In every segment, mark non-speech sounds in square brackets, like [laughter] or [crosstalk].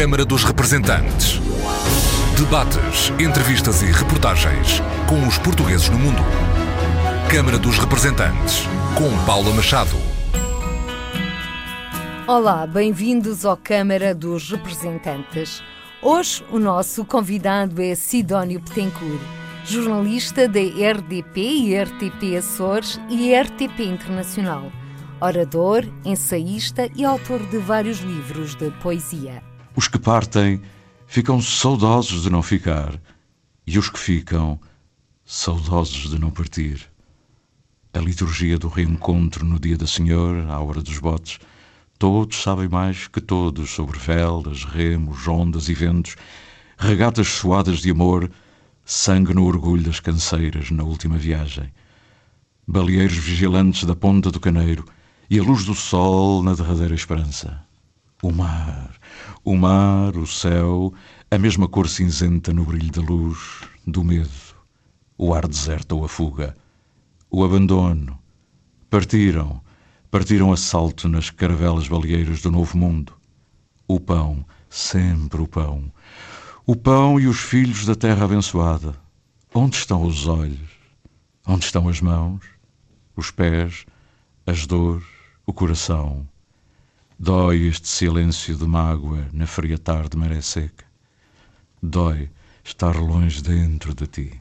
Câmara dos Representantes. Debates, entrevistas e reportagens com os portugueses no mundo. Câmara dos Representantes, com Paula Machado. Olá, bem-vindos ao Câmara dos Representantes. Hoje o nosso convidado é Sidónio Petencourt, jornalista da RDP e RTP Açores e RTP Internacional orador, ensaísta e autor de vários livros de poesia. Os que partem ficam saudosos de não ficar, e os que ficam, saudosos de não partir. A liturgia do reencontro no dia da Senhora, à hora dos botes, todos sabem mais que todos sobre velas, remos, ondas e ventos, regatas suadas de amor, sangue no orgulho das canseiras na última viagem. Baleeiros vigilantes da ponta do caneiro, e a luz do sol na derradeira esperança. O mar, o mar, o céu, a mesma cor cinzenta no brilho da luz, do medo, o ar deserto ou a fuga, o abandono. Partiram, partiram a salto nas caravelas baleeiras do novo mundo. O pão, sempre o pão. O pão e os filhos da terra abençoada. Onde estão os olhos? Onde estão as mãos? Os pés? As dores? o coração. Dói este silêncio de mágoa na fria tarde maré seca. Dói estar longe dentro de ti.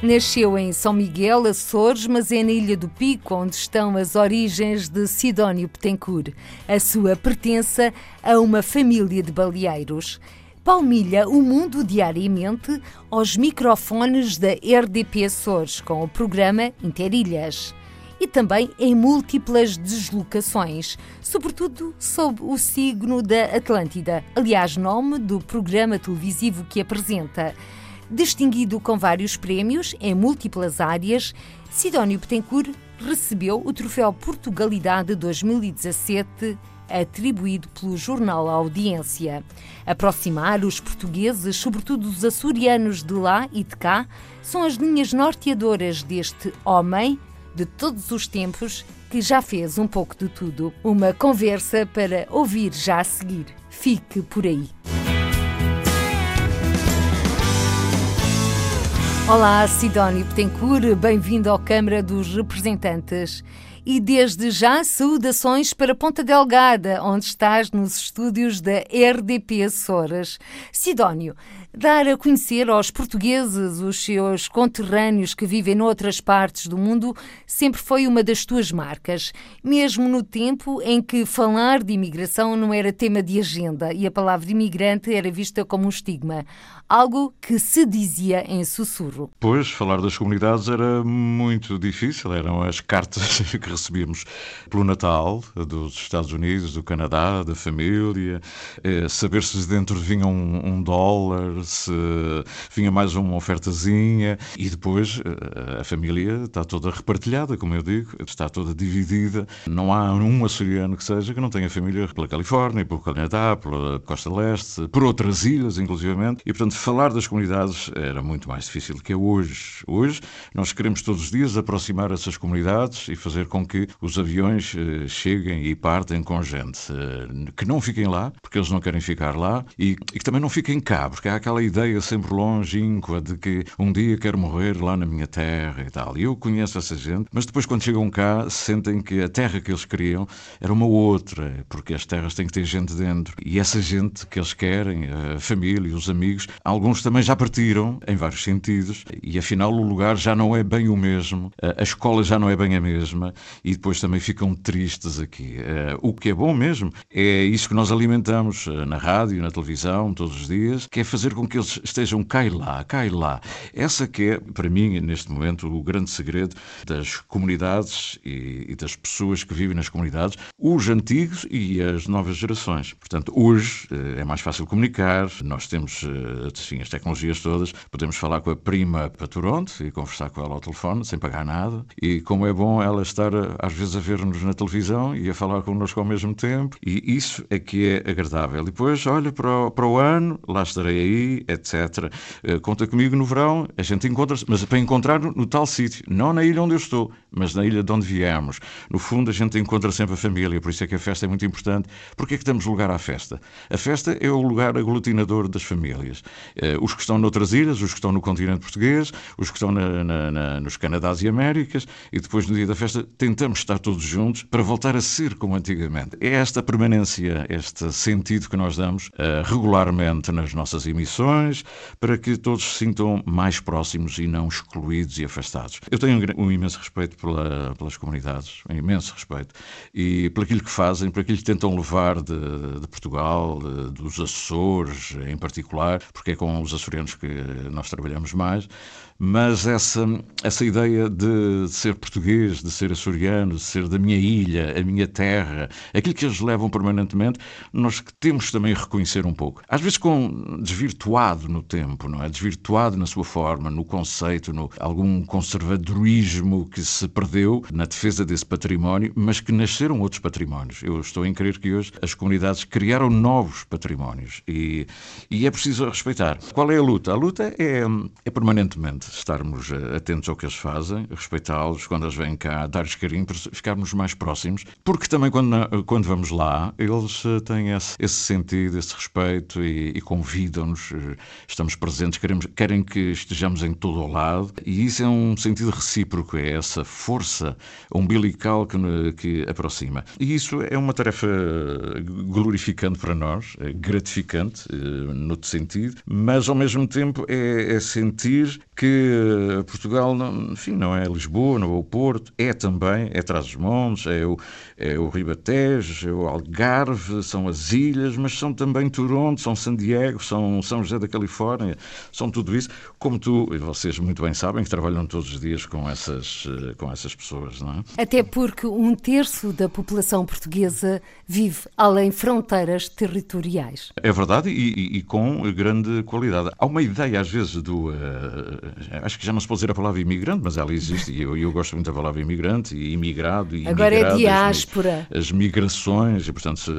Nasceu em São Miguel, Açores, mas é na Ilha do Pico onde estão as origens de Sidónio Petencourt. A sua pertença a uma família de baleeiros. Palmilha o mundo diariamente aos microfones da RDP Açores com o programa Interilhas e também em múltiplas deslocações, sobretudo sob o signo da Atlântida, aliás, nome do programa televisivo que apresenta. Distinguido com vários prémios em múltiplas áreas, Sidónio Betancourt recebeu o Troféu Portugalidade 2017 atribuído pelo jornal Audiência. Aproximar os portugueses, sobretudo os açorianos de lá e de cá, são as linhas norteadoras deste homem de todos os tempos que já fez um pouco de tudo. Uma conversa para ouvir já a seguir. Fique por aí. Olá, Sidónio Petencourt, bem-vindo à Câmara dos Representantes. E desde já, saudações para Ponta Delgada, onde estás nos estúdios da RDP Açores. Sidónio, dar a conhecer aos portugueses os seus conterrâneos que vivem noutras partes do mundo sempre foi uma das tuas marcas, mesmo no tempo em que falar de imigração não era tema de agenda e a palavra imigrante era vista como um estigma, algo que se dizia em sussurro. Pois, falar das comunidades era muito difícil, eram as cartas [laughs] que recebíamos pelo Natal dos Estados Unidos, do Canadá, da família, eh, saber se dentro vinha um, um dólar, se vinha mais uma ofertazinha e depois eh, a família está toda repartilhada, como eu digo, está toda dividida. Não há um açoriano que seja que não tenha família pela Califórnia, pelo Canadá, pela Costa Leste, por outras ilhas, inclusivamente. E, portanto, falar das comunidades era muito mais difícil que é hoje. Hoje, nós queremos todos os dias aproximar essas comunidades e fazer com que os aviões eh, cheguem e partem com gente. Eh, que não fiquem lá, porque eles não querem ficar lá, e, e que também não fiquem cá, porque há aquela ideia sempre longínqua de que um dia quero morrer lá na minha terra e tal. E eu conheço essa gente, mas depois quando chegam cá sentem que a terra que eles queriam era uma outra, porque as terras têm que ter gente dentro. E essa gente que eles querem, a família, os amigos, alguns também já partiram, em vários sentidos, e afinal o lugar já não é bem o mesmo, a escola já não é bem a mesma, e depois também ficam tristes aqui. Eh, o que é bom mesmo é isso que nós alimentamos eh, na rádio, na televisão, todos os dias, que é fazer com que eles estejam cá e lá, cá e lá. Essa que é, para mim, neste momento, o grande segredo das comunidades e, e das pessoas que vivem nas comunidades, os antigos e as novas gerações. Portanto, hoje eh, é mais fácil comunicar, nós temos assim, as tecnologias todas, podemos falar com a prima para Toronto e conversar com ela ao telefone, sem pagar nada, e como é bom ela estar às vezes a ver-nos na televisão e a falar connosco ao mesmo tempo, e isso é que é agradável. E depois, olha, para o, para o ano, lá estarei aí, etc. Uh, conta comigo no verão, a gente encontra-se, mas para encontrar no, tal sítio, não na ilha onde eu estou, mas na ilha de onde viemos. No fundo, a gente encontra sempre a família, por isso é que a festa é muito importante. Porquê é que damos lugar à festa? A festa é o lugar aglutinador das famílias. Uh, os que estão noutras ilhas, os que estão no continente português, os que estão na, na, na, nos Canadás e Américas, e depois no dia da festa tentamos estar todos juntos para voltar a ser como antigamente. É esta permanência, este sentido que nós damos uh, regularmente nas nossas emissões, para que todos se sintam mais próximos e não excluídos e afastados. Eu tenho um, um imenso respeito pela, pelas comunidades, um imenso respeito, e por aquilo que fazem, por aquilo que tentam levar de, de Portugal, de, dos Açores em particular, porque é com os açorianos que nós trabalhamos mais, mas essa, essa ideia de ser português, de ser açoriano, de ser da minha ilha, a minha terra, aquilo que eles levam permanentemente, nós temos também reconhecer um pouco. Às vezes com desvirtuado no tempo, não é? Desvirtuado na sua forma, no conceito, no algum conservadorismo que se perdeu na defesa desse património, mas que nasceram outros patrimónios. Eu estou em crer que hoje as comunidades criaram novos patrimónios e, e é preciso respeitar. Qual é a luta? A luta é, é permanentemente estarmos eh, atentos ao que eles fazem, respeitá-los quando eles vêm cá, dar-lhes carinho, ficarmos mais próximos, porque também quando, quando vamos lá, eles eh, têm esse, esse sentido, esse respeito e, e convidam-nos, eh, estamos presentes, queremos, querem que estejamos em todo o lado, e isso é um sentido recíproco, é essa força umbilical que, que aproxima. E isso é uma tarefa glorificante para nós, gratificante, no sentido, mas ao mesmo tempo é, é sentir que Portugal, não, enfim, não é Lisboa, não é o Porto, é também, é Trás-os-Montes, é o, é o Ribatejo, é o Algarve, são as ilhas, mas são também Toronto, são San Diego, são São José da Califórnia, são tudo isso, como tu e vocês muito bem sabem, que trabalham todos os dias com essas, com essas pessoas, não é? Até porque um terço da população portuguesa vive além fronteiras territoriais. É verdade e, e, e com grande qualidade. Há uma ideia, às vezes, do. Uh, acho que já não se pode dizer a palavra imigrante, mas ela existe e eu, eu gosto muito da palavra imigrante e imigrado e Agora é diáspora. As, as migrações, e portanto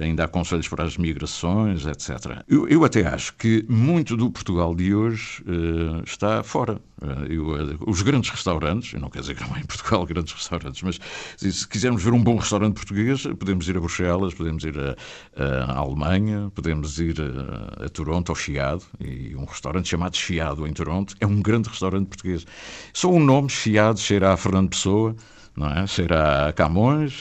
ainda há conselhos para as migrações, etc. Eu, eu até acho que muito do Portugal de hoje uh, está fora. Eu, uh, os grandes restaurantes, não quero dizer que não há em Portugal [laughs] grandes restaurantes, mas se quisermos ver um bom restaurante português, podemos ir a Bruxelas, podemos ir à Alemanha, podemos ir a, a Toronto, ao Chiado, e um restaurante chamado Chiado em Toronto é um grande restaurante português. Só o um nome, Chiado, cheira a Fernando Pessoa, não é? A Camões,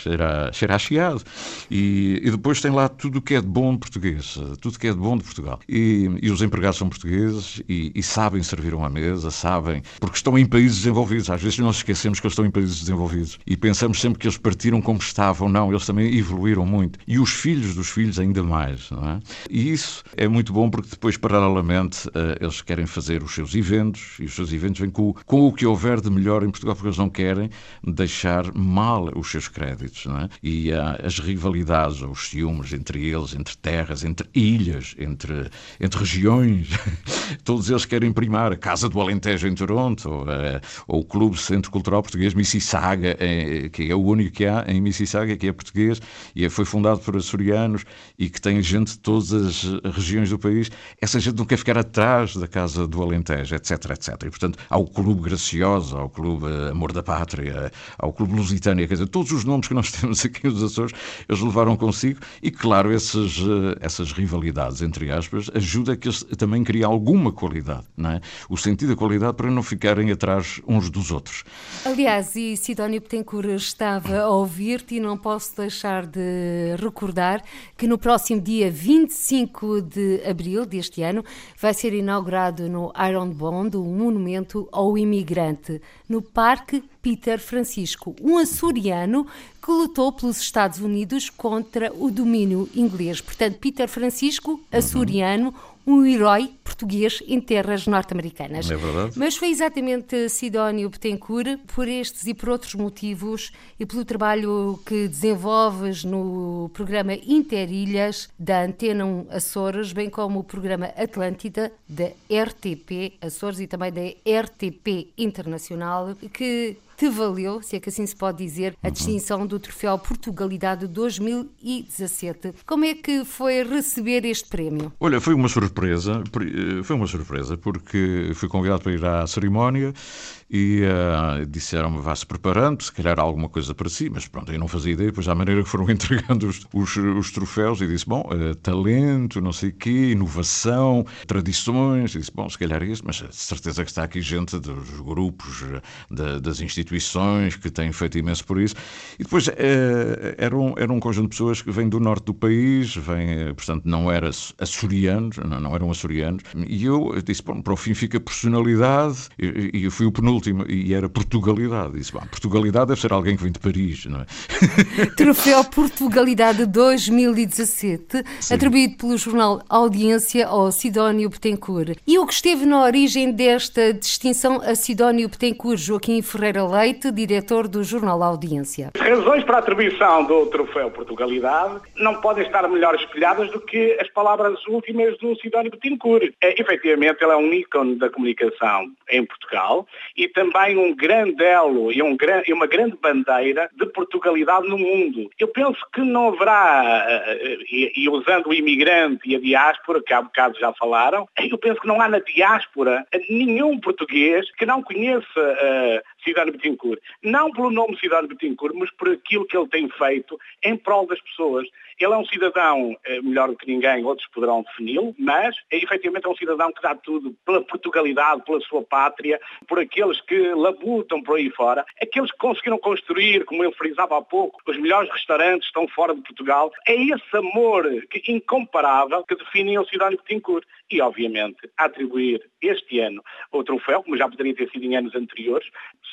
cheira a Chiado. E, e, depois tem lá tudo o que é de bom português, tudo o que é de bom de Portugal. E, e os empregados são portugueses e, e, sabem servir uma mesa, sabem, porque estão em países desenvolvidos. Às vezes nós esquecemos que eles estão em países desenvolvidos e pensamos sempre que eles partiram como estavam. Não, eles também evoluíram muito. E os filhos dos filhos ainda mais, não é? E isso é muito bom porque depois, paralelamente, uh, eles querem fazer os seus eventos e os seus eventos vêm com, com o que houver de melhor em Portugal, porque eles não querem deixar mal os seus créditos. Não é? E há as rivalidades, os ciúmes entre eles, entre terras, entre ilhas, entre, entre regiões. [laughs] Todos eles querem primar a Casa do Alentejo em Toronto, ou, eh, ou o Clube Centro Cultural Português Mississauga, eh, que é o único que há em Mississauga, que é português e foi fundado por açorianos e que tem gente de todas as regiões do país. Essa gente não quer ficar atrás da Casa do Alentejo, etc, etc. E, portanto, há o Clube Graciosa, há o Clube Amor da Pátria, há o Clube Lusitânia, quer dizer, todos os nomes que nós [laughs] temos aqui nos Açores, eles levaram consigo e, claro, esses, eh, essas rivalidades, entre aspas, ajuda a que eles também criem alguma qualidade, não é? O sentido da qualidade para não ficarem atrás uns dos outros. Aliás, e Sidónio Betancourt estava a ouvir-te e não posso deixar de recordar que no próximo dia 25 de abril deste ano vai ser inaugurado no Iron Bond um monumento ao imigrante no Parque Peter Francisco, um açoriano que lutou pelos Estados Unidos contra o domínio inglês. Portanto, Peter Francisco, açoriano, um herói português em terras norte-americanas. É verdade. Mas foi exatamente Sidónio Betancourt, por estes e por outros motivos, e pelo trabalho que desenvolves no programa Interilhas da Antena 1 Açores, bem como o programa Atlântida da RTP Açores e também da RTP Internacional, que te valeu, se é que assim se pode dizer, a distinção do Troféu Portugalidade 2017. Como é que foi receber este prémio? Olha, foi uma surpresa, eh, foi uma surpresa, porque fui convidado para ir à cerimónia e uh, disseram-me vá-se preparando, se calhar alguma coisa para si, mas pronto, eu não fazia ideia, pois à maneira que foram [laughs] entregando os, os, os troféus e disse, bom, uh, talento, não sei o quê, inovação, tradições, e disse, bom, se calhar é isso, mas certeza que está aqui gente dos grupos, de, das instituições que têm feito imenso por isso, e depois uh, era, um, era um conjunto de pessoas que vêm do norte do país, vêm, portanto, não eram açorianos, não, não eram açorianos, e eu disse, bom, para o fim fica personalidade, e, e eu fui o penúltimo última, e era Portugalidade. Disse, bom, Portugalidade deve ser alguém que vem de Paris, não é? [laughs] Troféu Portugalidade 2017, Sim. atribuído pelo jornal Audiência ao Sidónio Betancourt. E o que esteve na origem desta distinção a Sidónio Betancourt, Joaquim Ferreira Leite, diretor do jornal Audiência. As razões para a atribuição do Troféu Portugalidade não podem estar melhor espelhadas do que as palavras últimas do Sidónio Betancourt. É, efetivamente, ele é um ícone da comunicação em Portugal e também um grande elo e, um, e uma grande bandeira de Portugalidade no mundo. Eu penso que não haverá, eh, e, e usando o imigrante e a diáspora, que há bocado já falaram, eu penso que não há na diáspora nenhum português que não conheça uh, Cidade Betancourt. Não pelo nome Cidade Betancourt, mas por aquilo que ele tem feito em prol das pessoas. Ele é um cidadão eh, melhor do que ninguém, outros poderão defini-lo, mas é, efetivamente é um cidadão que dá tudo pela Portugalidade, pela sua pátria, por aqueles que labutam por aí fora, aqueles que conseguiram construir, como eu frisava há pouco, os melhores restaurantes estão fora de Portugal. É esse amor que, incomparável que define o Cidade Betancourt. E, obviamente, atribuir este ano o troféu, como já poderia ter sido em anos anteriores,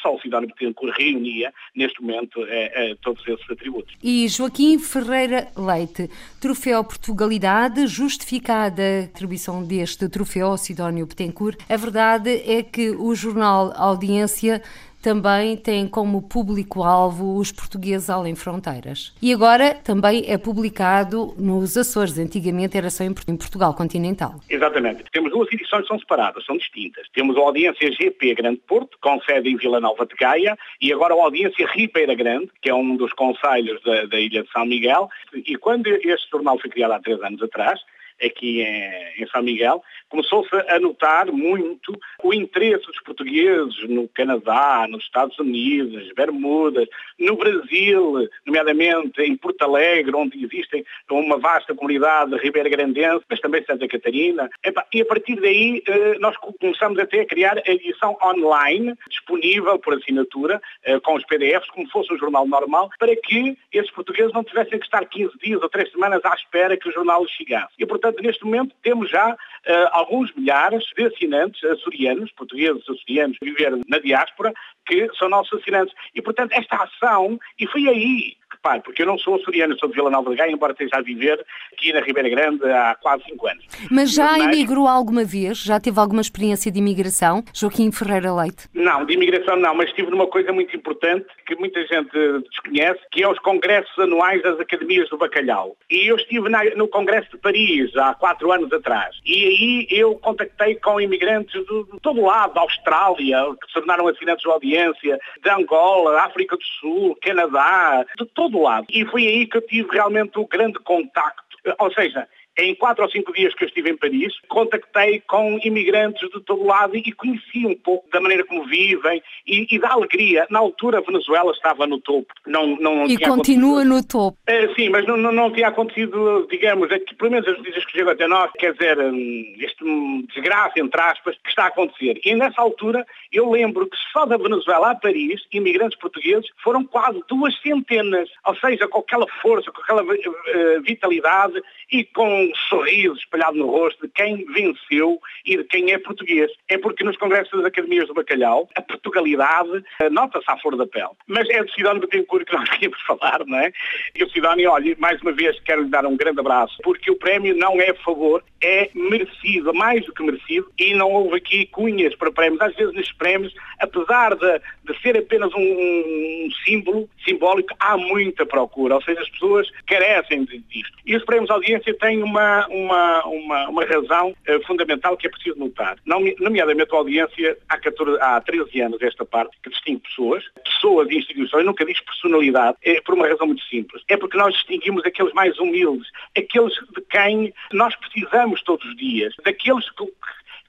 só o Cidade Betancourt reunia, neste momento, é, é, todos esses atributos. E Joaquim Ferreira Leite, troféu Portugalidade, justificada a atribuição deste troféu ao Sidónio Betancourt. A verdade é que o jornal Audiência também tem como público-alvo os portugueses além fronteiras. E agora também é publicado nos Açores. Antigamente era só em Portugal continental. Exatamente. Temos duas edições que são separadas, são distintas. Temos a audiência GP Grande Porto, com sede em Vila Nova de Gaia, e agora a audiência Ribeira Grande, que é um dos conselhos da, da Ilha de São Miguel. E quando este jornal foi criado há três anos atrás, aqui em, em São Miguel, começou-se a notar muito o interesse dos portugueses no Canadá, nos Estados Unidos, Bermudas, no Brasil, nomeadamente em Porto Alegre, onde existem uma vasta comunidade ribeira grandense, mas também Santa Catarina. E a partir daí eh, nós começamos até a criar a edição online, disponível por assinatura, eh, com os PDFs, como fosse um jornal normal, para que esses portugueses não tivessem que estar 15 dias ou 3 semanas à espera que o jornal chegasse. E, portanto, neste momento temos já uh, alguns milhares de assinantes açorianos, portugueses açorianos, viver na diáspora, que são nossos assinantes. E, portanto, esta ação, e foi aí repare, porque eu não sou açoriano, sou de Vila Nova de Gaia, embora esteja a viver aqui na Ribeira Grande há quase cinco anos. Mas já Mas, emigrou alguma vez? Já teve alguma experiência de imigração? Joaquim Ferreira Leite? Não, de imigração não, mas estive numa coisa muito importante que muita gente desconhece, que é os congressos anuais das Academias do Bacalhau. E eu estive na, no Congresso de Paris há quatro anos atrás. E aí eu contactei com imigrantes de, de todo lado, da Austrália, que se tornaram assinantes de audiência, de Angola, África do Sul, Canadá, de todo lado. E foi aí que eu tive realmente o grande contacto. Ou seja, em quatro ou cinco dias que eu estive em Paris, contactei com imigrantes de todo lado e conheci um pouco da maneira como vivem e, e da alegria. Na altura, a Venezuela estava no topo. Não, não e continua no topo. Uh, sim, mas não, não, não, tinha acontecido, digamos, aqui, pelo menos as notícias que chegam até nós, quer dizer, um, este um, desgraça, entre aspas, que está a acontecer. E nessa altura, eu lembro que só da Venezuela a Paris, imigrantes portugueses, foram quase duas centenas. Ou seja, com aquela força, com aquela uh, vitalidade e com um sorriso espalhado no rosto de quem venceu e de quem é português. É porque nos congressos das Academias do Bacalhau, a Portugalidade eh, nota-se à flor da pele. Mas é do Sidónio Betancourt que nós [laughs] queríamos falar, não é? E o Sidónio, olha, mais uma vez quero lhe dar um grande abraço, porque o prémio não é favor, é merecido, mais do que merecido, e não houve aqui cunhas para prémios. Às vezes nestes prémios, apesar de, de ser apenas um, um símbolo simbólico, há muita procura, ou seja, as pessoas carecem disto. E os prémios de audiência têm uma uma, uma, uma, uma razão uh, fundamental que é preciso notar. Nomeadamente a audiência há, 14, há 13 anos, esta parte, que distingue pessoas, pessoas e instituições, nunca diz personalidade, é por uma razão muito simples. É porque nós distinguimos aqueles mais humildes, aqueles de quem nós precisamos todos os dias, daqueles que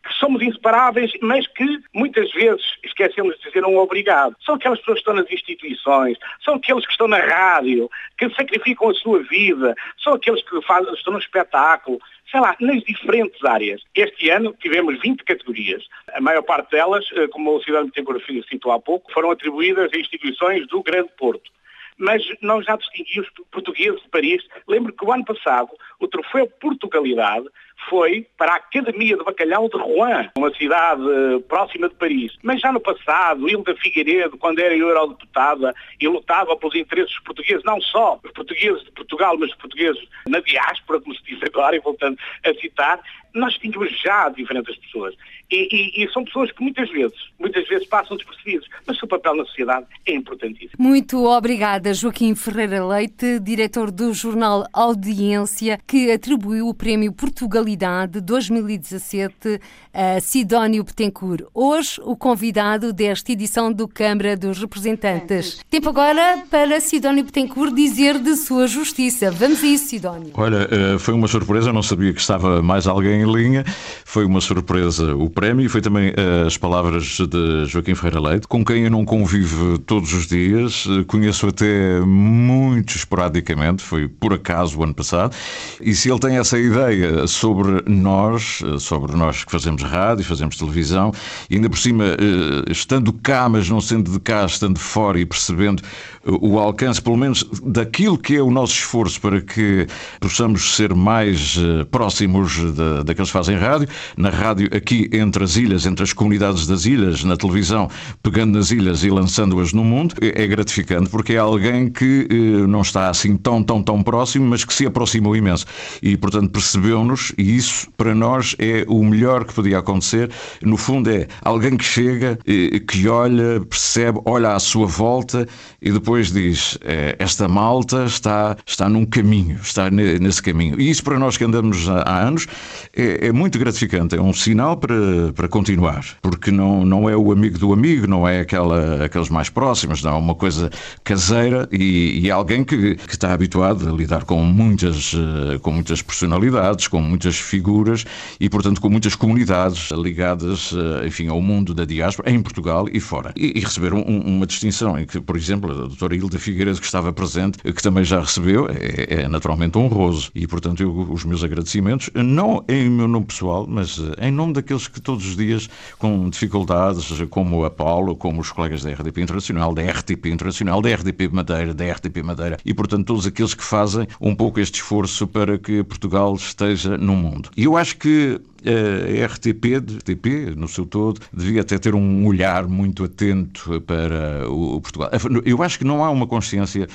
que somos inseparáveis, mas que muitas vezes esquecemos de dizer um obrigado. São aquelas pessoas que estão nas instituições, são aqueles que estão na rádio, que sacrificam a sua vida, são aqueles que fazem, estão no espetáculo, sei lá, nas diferentes áreas. Este ano tivemos 20 categorias. A maior parte delas, eh, como o cidadão Betancourt citou há pouco, foram atribuídas a instituições do Grande Porto mas nós já distinguimos portugueses de Paris. Lembro que o ano passado o troféu Portugalidade foi para a Academia de Bacalhau de Rouen, uma cidade eh, próxima de Paris. Mas já no passado, Hilda Figueiredo, quando era eurodeputada e lutava pelos interesses portugueses, não só os portugueses de Portugal, mas os portugueses na diáspora, como se diz agora, e voltando a citar, nós tínhamos já diferentes pessoas. E, e, e, são pessoas que muitas vezes, muitas vezes passam despercebidos, mas o seu papel na sociedade é importantíssimo. Muito obrigada, Joaquim Ferreira Leite, diretor do jornal Audiência, que atribuiu o Prémio Portugalidade 2017 a Sidónio Betancourt. Hoje, o convidado desta edição do Câmara dos Representantes. Tempo agora para Sidónio Betancourt dizer de sua justiça. Vamos a isso, Sidónio. Olha, eh, foi uma surpresa, não sabia que estava mais alguém em linha. Foi uma surpresa o prémio e foi também eh, as palavras de Joaquim Ferreira Leite, com quem eu não convivo todos os dias, conheço até muito esporadicamente, foi por acaso o ano passado, e se ele tem essa ideia sobre nós, eh, sobre nós que fazemos rádio, fazemos televisão, e ainda por cima, estando cá, mas não sendo de cá, estando fora e percebendo o alcance, pelo menos, daquilo que é o nosso esforço para que possamos ser mais próximos daqueles que fazem rádio, na rádio aqui entre as ilhas, entre as comunidades das ilhas, na televisão, pegando nas ilhas e lançando-as no mundo, é gratificante porque é alguém que eh, não está assim tão, tão, tão próximo, mas que se aproximou imenso. E, portanto, percebeu-nos e isso, para nós, é o melhor que podia acontecer. No fundo, é alguém que chega, eh, que olha, percebe, olha à sua volta e depois diz: eh, esta malta está, está num caminho, está nesse caminho. E isso, para nós que andamos há anos, é, é muito gratificante. É um sinal para para, continuar, porque não, não é o amigo do amigo, não é aquela, aqueles mais próximos, não é uma coisa caseira e, e é alguém que, que está habituado a lidar com muitas, eh, com muitas personalidades, com muitas figuras e, portanto, com muitas comunidades ligadas, eh, enfim, ao mundo da diáspora, em Portugal e fora. E, e receber um, uma distinção em que, por exemplo, a doutora Hilda Figueiredo, que estava presente, que também já recebeu, é, é naturalmente honroso. E, portanto, eu, os meus agradecimentos, não em meu nome pessoal, mas eh, em nome daqueles que todos os dias com dificuldades, como a Paulo, como os colegas da RDP Internacional, da RTP Internacional, da RDP Madeira, da RTP Madeira e, portanto, todos aqueles que fazem um pouco este esforço para que Portugal esteja no mundo. E eu acho que a RTP, RTP, no seu todo, devia até ter um olhar muito atento para o Portugal. Eu acho que não há uma consciência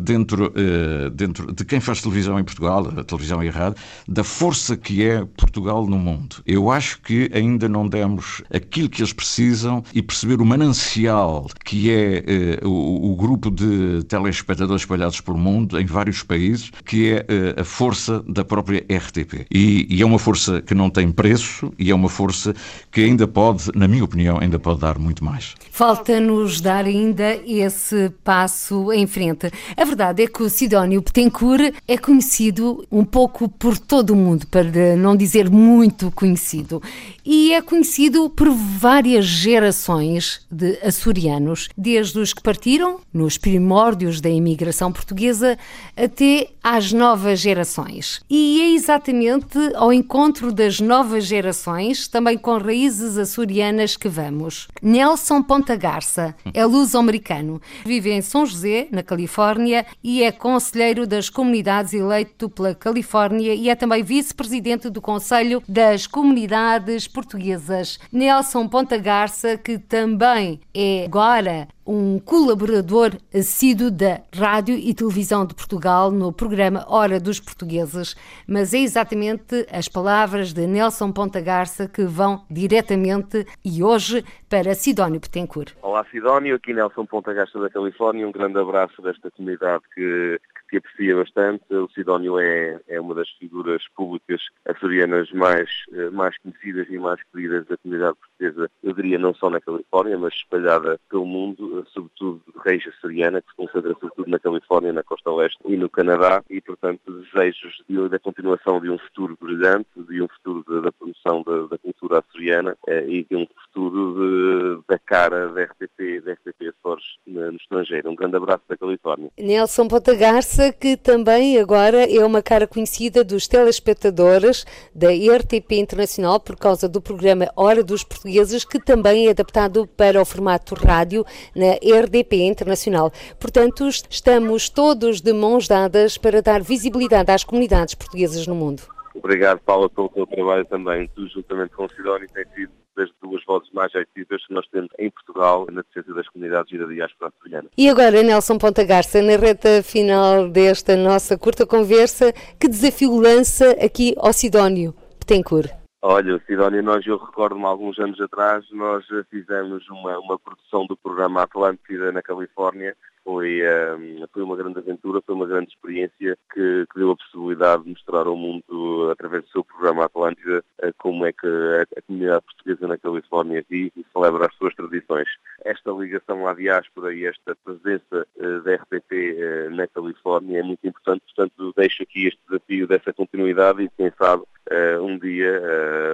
dentro, eh, dentro de quem faz televisão em Portugal, a televisão e a rádio, da força que é Portugal no mundo. Eu acho que ainda não demos aquilo que eles precisam e perceber o manancial que é eh, o, grupo de telespectadores espalhados pelo mundo, em vários países, que é eh, a força da própria RTP. E, e é uma força que não tem preço e é uma força que ainda pode, na minha opinião, ainda pode dar muito mais. Falta-nos dar ainda esse passo em frente. A verdade é que o Sidónio Betancourt é conhecido um pouco por todo o mundo, para não dizer muito conhecido. E é conhecido por várias gerações de açorianos, desde os que partiram nos primórdios da imigração portuguesa até às novas gerações. E é exatamente ao encontro das novas gerações, também com raízes açorianas, que vamos. Nelson Ponta Garça é luso-americano, vive em São José, na Califórnia, e é conselheiro das comunidades eleito pela Califórnia e é também vice-presidente do Conselho das Comunidades Portuguesas. Nelson Ponta Garça, que também é agora um colaborador assíduo da Rádio e Televisão de Portugal no programa Hora dos Portugueses, mas é exatamente as palavras de Nelson Ponta Garça que vão diretamente e hoje para Sidónio Petencourt. Olá Sidónio, aqui Nelson Ponta Gasta da Califórnia, um grande abraço desta comunidade que, que aprecia bastante. O Sidónio é, é uma das figuras públicas açorianas mais, eh, mais conhecidas e mais queridas da comunidade portuguesa, eu diria não só na Califórnia, mas espalhada pelo mundo, eh, sobretudo de reis açoriana, que se concentra sobretudo na Califórnia, na costa oeste e no Canadá, e portanto desejos de, da continuação de um futuro brilhante, de um futuro da promoção da, da, cultura açoriana eh, e de um futuro de, da cara da RTP, da RTP Açores no estrangeiro. Um grande abraço da Califórnia. Nelson Ponta Que também agora é uma cara conhecida dos telespectadores da RTP Internacional por causa do programa Hora dos Portugueses, que também é adaptado para o formato rádio na RDP Internacional. Portanto, estamos todos de mãos dadas para dar visibilidade às comunidades portuguesas no mundo. Obrigado, Paula, pelo teu trabalho também. Tu, juntamente com o Sidónio, tem sido das duas vozes mais ativas que nós temos em Portugal na defesa das comunidades e da diáspora açoriana. E agora, Nelson Ponta Garça, na reta final desta nossa curta conversa, que desafio lança aqui ao Sidónio Petencourt? Olha, Sidónia, nós, eu recordo-me alguns anos atrás, nós fizemos uma, uma produção do programa Atlântida na Califórnia. Foi, um, ehm, foi uma grande aventura, foi uma grande experiência que, que, deu a possibilidade de mostrar ao mundo, através do seu programa Atlântida, eh, como é que a, a comunidade portuguesa na Califórnia vive e celebra as suas tradições. Esta ligação à diáspora e esta presença uh, da RTP uh, eh, na Califórnia é muito importante, portanto deixo aqui este desafio dessa continuidade e quem sabe uh, um dia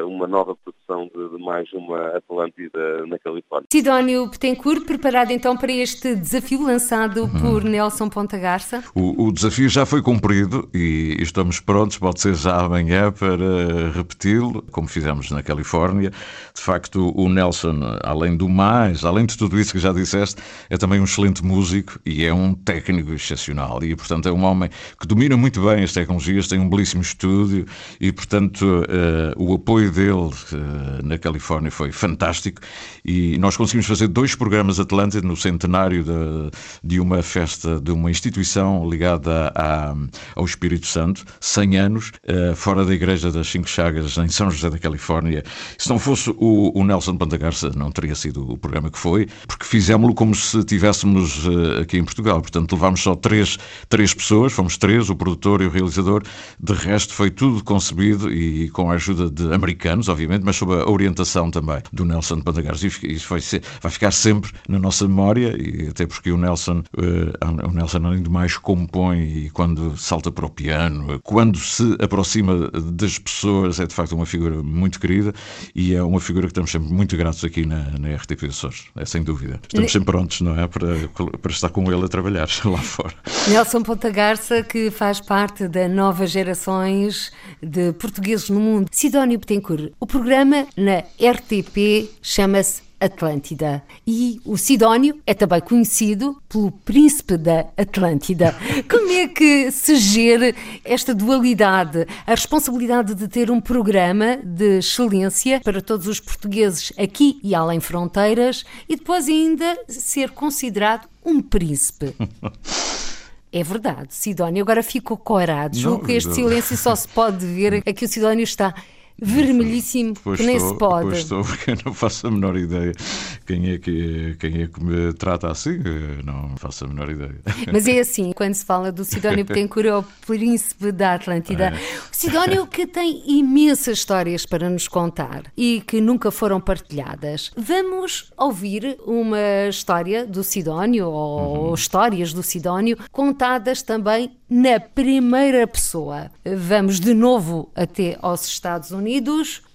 uh, uma nova produção de, de, mais uma Atlântida na Califórnia. Sidónio Petencourt, preparado então para este desafio lançado uhum. por Nelson Ponta Garça? O, o, desafio já foi cumprido e estamos prontos, pode ser já amanhã, para repeti-lo, como fizemos na Califórnia. De facto, o Nelson, além do mais, além de tudo isso que já disseste, é também um excelente músico e é um técnico excepcional. E, portanto, é um homem que domina muito bem as tecnologias, tem um belíssimo estúdio e, portanto, uh, o apoio dele uh, na Califórnia foi fantástico e nós conseguimos fazer dois programas Atlântida no centenário de, de, uma festa, de uma instituição ligada ao Espírito Santo, 100 anos, uh, fora da Igreja das Cinco Chagas, em São José da Califórnia. Se não fosse o, o Nelson Pantagarça, não teria sido o programa que foi, porque fizemos-lo como se estivéssemos aqui em Portugal. Portanto, levámos só três, três pessoas, fomos três, o produtor e o realizador, de resto foi tudo concebido e com a ajuda de americanos, obviamente, mas sob a orientação também do Nelson Pandagares. Isso vai, vai ficar sempre na nossa memória, e até porque o Nelson, uh, o Nelson além do mais compõe e quando salta para o piano, quando se aproxima das pessoas, é de facto uma figura muito querida e é uma figura que estamos sempre muito gratos aqui na, na RTP Açores, é sem dúvida. Estamos sempre prontos, não é? Para, para estar com ele a trabalhar [laughs] lá fora. Nelson Ponta Garça, que faz parte da nova gerações de portugueses no mundo. Sidónio Betancourt, o programa na RTP chama-se Atlântida. E o Sidónio é também conhecido pelo Príncipe da Atlântida. [laughs] Como é que se gera esta dualidade? A responsabilidade de ter um programa de excelência para todos os portugueses aqui e além fronteiras e depois ainda ser considerado um príncipe. [laughs] É verdade, Sidónio. Agora ficou corado. Julgo que este silêncio só se pode ver. [laughs] Aqui o Sidónio está vermelhíssimo, pois que nem estou, se pode. Pois estou, porque eu não faço a menor ideia quem é que, quem é que me trata assim, não faço a menor ideia. Mas é assim, quando se fala do Sidónio [laughs] Betancourt, é o príncipe da Atlântida. É. O Sidónio que tem imensas histórias para nos contar e que nunca foram partilhadas. Vamos ouvir uma história do Sidónio, ou uhum. histórias do Sidónio, contadas também na primeira pessoa. Vamos de novo até aos Estados Unidos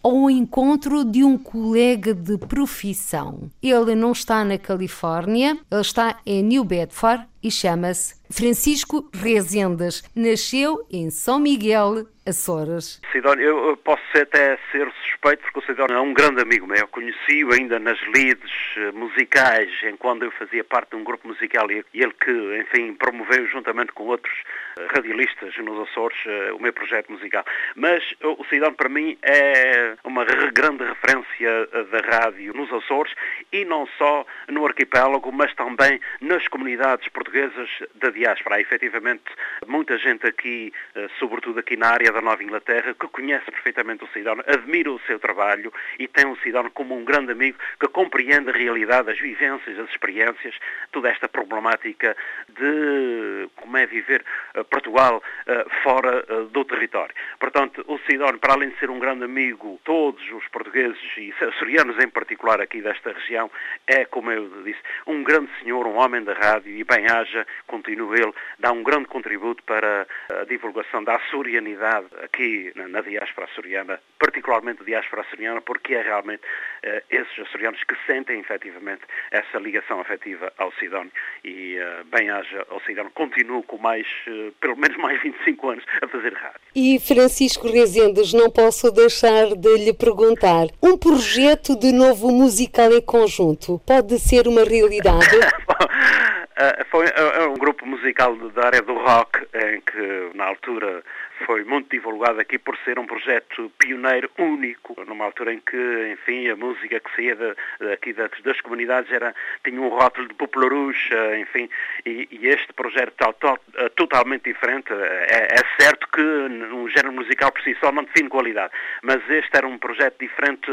ao encontro de um colega de profissão. Ele não está na Califórnia, ele está em New Bedford e chama-se Francisco Rezendas. Nasceu em São Miguel, Açores. Sidónio, eu posso até ser suspeito porque o Sidónio é um grande amigo meu. Conheci-o ainda nas lides eh, musicais, enquanto eu fazia parte de um grupo musical e ele que, enfim, promoveu juntamente com outros eh, radialistas nos Açores eh, o meu projeto musical. Mas o Sidónio para mim é uma grande referência da rádio nos Açores e não só no arquipélago, mas também nas comunidades portuguesas da diáspora. Há efetivamente muita gente aqui, sobretudo aqui na área da Nova Inglaterra, que conhece perfeitamente o Sidónio, admira o seu trabalho e tem o Sidónio como um grande amigo que compreende a realidade, as vivências, as experiências, toda esta problemática de como é viver eh, Portugal eh, fora eh, do território. Portanto, o Sidónio, para além de ser um grande amigo, todos os portugueses e açorianos em particular aqui desta região, é, como eu disse, um grande senhor, um homem da rádio e bem haja, continua ele, dá um grande contributo para a divulgação da açorianidade aqui na, na diáspora açoriana, particularmente diáspora açoriana, porque é realmente uh, esses açorianos que sentem efetivamente essa ligação afetiva ao Sidónio e uh, bem haja ao Sidónio, continuo com mais, uh, pelo menos mais 25 anos a fazer rádio. E Francisco Rezendes, não posso deixar de lhe perguntar, um projeto de novo musical em conjunto pode ser uma realidade? [laughs] Uh, foi uh, um grupo musical da área do rock, em que na altura foi muito divulgado aqui por ser um projeto pioneiro, único, numa altura em que, enfim, a música que saía aqui das, das, comunidades era, tinha um rótulo de popularucha, enfim, e, e, este projeto tal, tal, eh, totalmente diferente. É, é, certo que um género musical por si só não define qualidade, mas este era um projeto diferente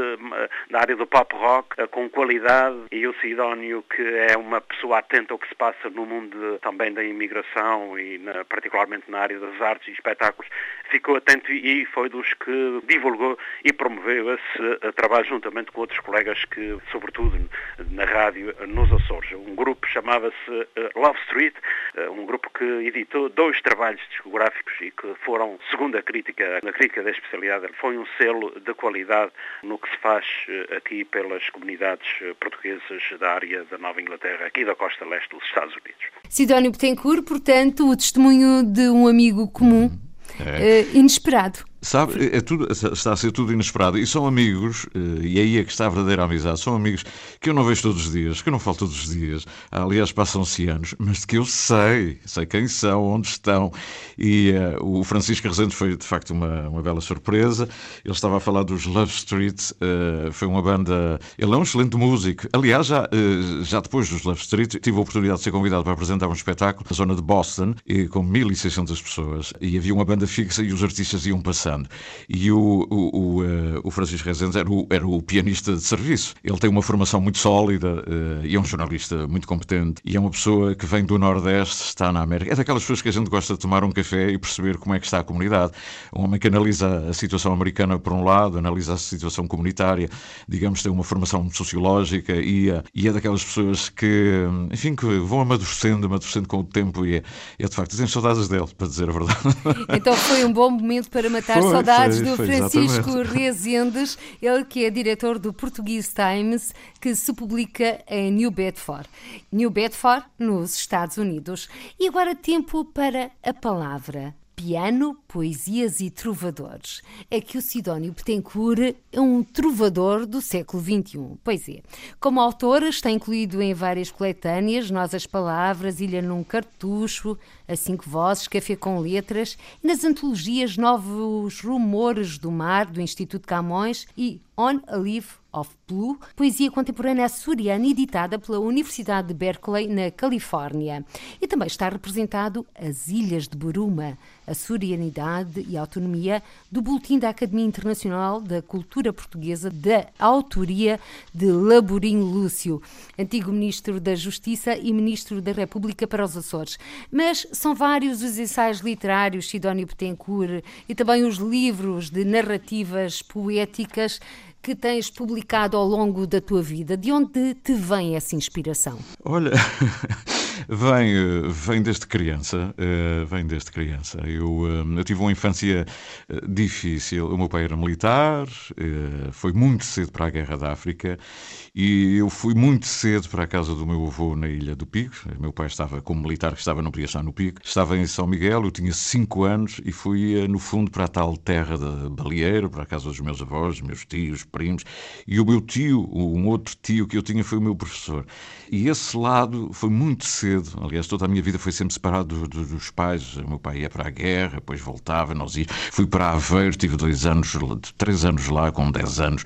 da área do pop rock, com qualidade, e o Sidónio, que é uma pessoa atenta ao que se passa no mundo de, também da imigração e na, particularmente na área das artes e espetáculos, ficou atento e foi dos que divulgou e promoveu esse eh, trabalho juntamente com outros colegas que, sobretudo na rádio nos Açores. Um grupo chamava-se eh, Love Street, eh, um grupo que editou dois trabalhos discográficos e que foram, segundo a crítica, na crítica da especialidade, foi um selo de qualidade no que se faz aqui pelas comunidades portuguesas da área da Nova Inglaterra, aqui da costa leste dos Estados Unidos. Sidónio Betancourt, portanto, o testemunho de um amigo comum é. Inesperado. Sabe, é tudo, está a ser tudo inesperado. E são amigos, eh, e aí é que está a verdadeira amizade. São amigos que eu não vejo todos os dias, que eu não falo todos os dias. Aliás, passam-se anos, mas que eu sei, sei quem são, onde estão. E uh, o Francisco Rezende foi, de facto, uma, uma bela surpresa. Ele estava a falar dos Love Street, uh, foi uma banda. Ele é um excelente músico. Aliás, já, uh, já depois dos Love Street, tive a oportunidade de ser convidado para apresentar um espetáculo na zona de Boston, com 1.600 pessoas. E havia uma banda fixa e os artistas iam E o, o, o, uh, o Francisco Rezendes era o, era o pianista de serviço. Ele tem uma formação muito sólida uh, e é um jornalista muito competente e é uma pessoa que vem do Nordeste, está na América. É daquelas pessoas que a gente gosta de tomar um café e perceber como é que está a comunidade. Um homem que analisa a situação americana por um lado, analisa a situação comunitária, digamos, tem uma formação sociológica e, uh, e é daquelas pessoas que, enfim, que vão amadurecendo, amadurecendo com o tempo e é, é de facto, tenho saudades dele, para dizer a verdade. Então foi um bom momento para matar [laughs] foi, saudades foi, do foi, Francisco exatamente. [laughs] Rezendes, ele que é diretor do Portuguese Times, que se publica em New Bedford. New Bedford, nos Estados Unidos. E agora tempo para a palavra piano, poesias e trovadores. É que o Sidónio Betancourt é um trovador do século XXI. Pois é. Como autor, está incluído em várias coletâneas, Nós as Palavras, Ilha num Cartucho, A Cinco Vozes, Café com Letras, e nas antologias Novos Rumores do Mar, do Instituto Camões e On a Leaf of Blue, poesia contemporânea açoriana editada pela Universidade de Berkeley, na Califórnia. E também está representado as Ilhas de Buruma, a Açorianidade e Autonomia, do Boletim da Academia Internacional da Cultura Portuguesa, da autoria de Laborim Lúcio, antigo Ministro da Justiça e Ministro da República para os Açores. Mas são vários os ensaios literários, Sidónio Betancourt, e também os livros de narrativas poéticas que tens publicado ao longo da tua vida? De onde te vem essa inspiração? Olha, [laughs] vem, eh, vem desde criança, eh, vem desde criança. Eu, eh, eu tive uma infância difícil. O meu pai era militar, foi muito cedo para a Guerra da África e eu fui muito cedo para a casa do meu avô na Ilha do Pico. Meu pai estava como militar, que estava, não podia estar no Pico. Estava em São Miguel, eu tinha 5 anos e fui, no fundo, para a tal terra de Balieiro, para a casa dos meus avós, meus tios, primos, e o meu tio, um outro tio que eu tinha, foi o meu professor. E esse lado foi muito cedo, aliás, toda a minha vida foi sempre separado dos, dos pais. O meu pai ia para a guerra, depois voltava, nós ia, fui para Aveiro, tive dois anos, três anos lá, com dez anos,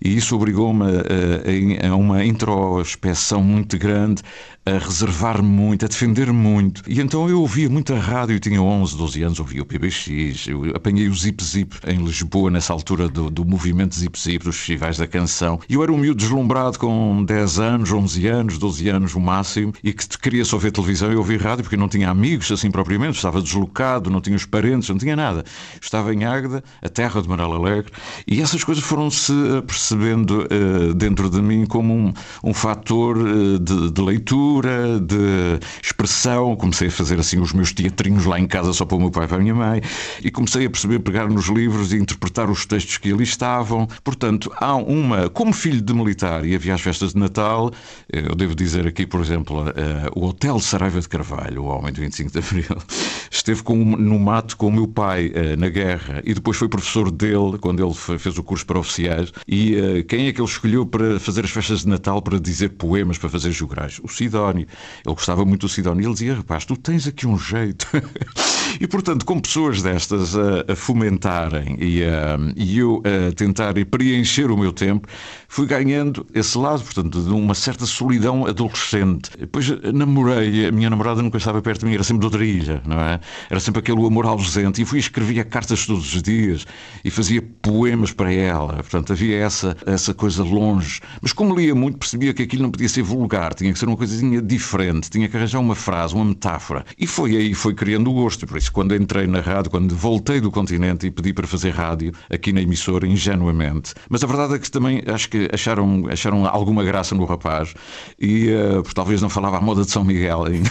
e isso obrigou-me a, a, a uma introspeção muito grande, a reservar muito, a defender muito. E então eu ouvia muita rádio, eu tinha 11, 12 anos, ouvia o PBX, eu apanhei o Zip Zip em Lisboa, nessa altura do, do movimento Zip Zip, dos festivais da canção. E eu era um miúdo deslumbrado com 10 anos, 11 anos, 12 anos o máximo, e que queria só ver televisão e ouvir rádio, porque não tinha amigos assim propriamente, estava deslocado, não tinha os parentes, não tinha nada. Estava em Águeda, a terra de Manuel Alegre, e essas coisas foram-se percebendo uh, dentro de mim como um, um fator uh, de, de leitura, de expressão. Comecei a fazer assim os meus teatrinhos lá em casa só para o meu pai e para a minha mãe e comecei a perceber, pegar nos livros e interpretar os textos que ali estavam. Portanto, há uma. Como filho de militar e havia as festas de Natal, eu devo dizer aqui, por exemplo, uh, o Hotel Saraiva de Carvalho, o homem do 25 de Abril, [laughs] esteve com, no mato com o meu pai uh, na guerra e depois foi professor dele quando ele fez o curso para oficiais. E uh, quem é que ele escolheu para fazer as festas de Natal, para dizer poemas, para fazer jograis? O Sidónio. Ele gostava muito do Sidónio. Ele dizia: rapaz, tu tens aqui um jeito. [laughs] e, portanto, com pessoas destas a, a fomentarem e, a, e eu a tentar preencher o meu tempo, fui ganhando esse lado, portanto, de uma certa solidão adolescente. Depois namorei, a minha namorada nunca estava perto de mim, era sempre de outra ilha, não é? Era sempre aquele amor ausente. E fui escrevia cartas todos os dias e fazia poemas para ela. Portanto, havia essa, essa coisa longe. Mas como lia muito, percebia que aquilo não podia ser vulgar, tinha que ser uma coisinha diferente, tinha que arranjar uma frase, uma metáfora. E foi aí, foi criando o gosto. Por isso, quando entrei na rádio, quando voltei do continente e pedi para fazer rádio aqui na emissora, ingenuamente. Mas a verdade é que também acho que acharam, acharam alguma graça no rapaz e uh, talvez não falava a moda de São Miguel ainda.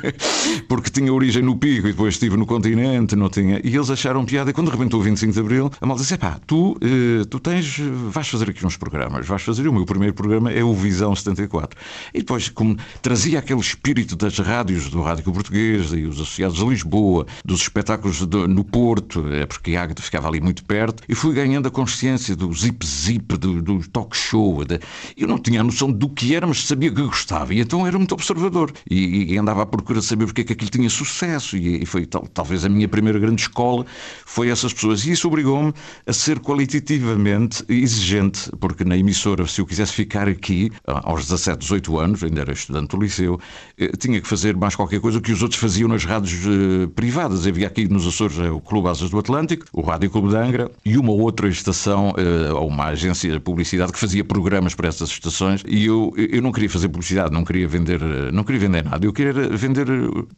[laughs] porque tinha origem no Pico e depois estive no continente, não tinha. E eles acharam piada. E quando rebentou o 25 de Abril, a malta disse: pá, tu, uh, tu tens, vais fazer aqui uns programas, vais fazer. O meu primeiro programa é o Visão 74. E depois, como trazia aquele espírito das rádios, do Rádio Português e os associados de Lisboa, dos espetáculos de, no Porto, é porque a Águeda ficava ali muito perto, e fui ganhando a consciência do zip-zip, do, do talk show. De... Eu não tinha a noção do que era, mas sabia que gostava, e então era muito observador. E, e andava à procura de saber porque é que aquilo tinha sucesso, e, e foi tal, talvez a minha primeira grande escola, foi essas pessoas. E isso obrigou-me a ser qualitativamente exigente, porque na emissora, se eu quisesse ficar aqui, aos 17, 18 anos, ainda era estudante do liceu, eh, tinha que fazer mais qualquer coisa que os outros faziam nas rádios eh, privadas. Havia aqui nos Açores eh, o Clube Asas do Atlântico, o Rádio Clube de Angra e uma outra estação, ou uma agência de publicidade que fazia programas para essas estações e eu, eu não queria fazer publicidade, não queria vender, não queria vender nada, eu queria vender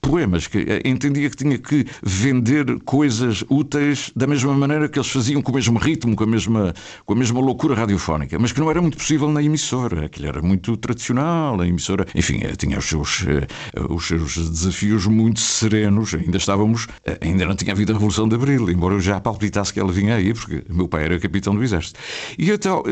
poemas, que entendia que tinha que vender coisas úteis da mesma maneira que eles faziam, com o mesmo ritmo, com a mesma, com a mesma loucura radiofónica, mas que não era muito possível na emissora, aquilo era muito tradicional, a emissora, enfim, tinha os seus, os seus desafios muito serenos, ainda estávamos, ainda não tinha havido a Revolução de Abril, embora eu já palpitasse que ela vinha aí, porque meu pai era capitão do Exército. E então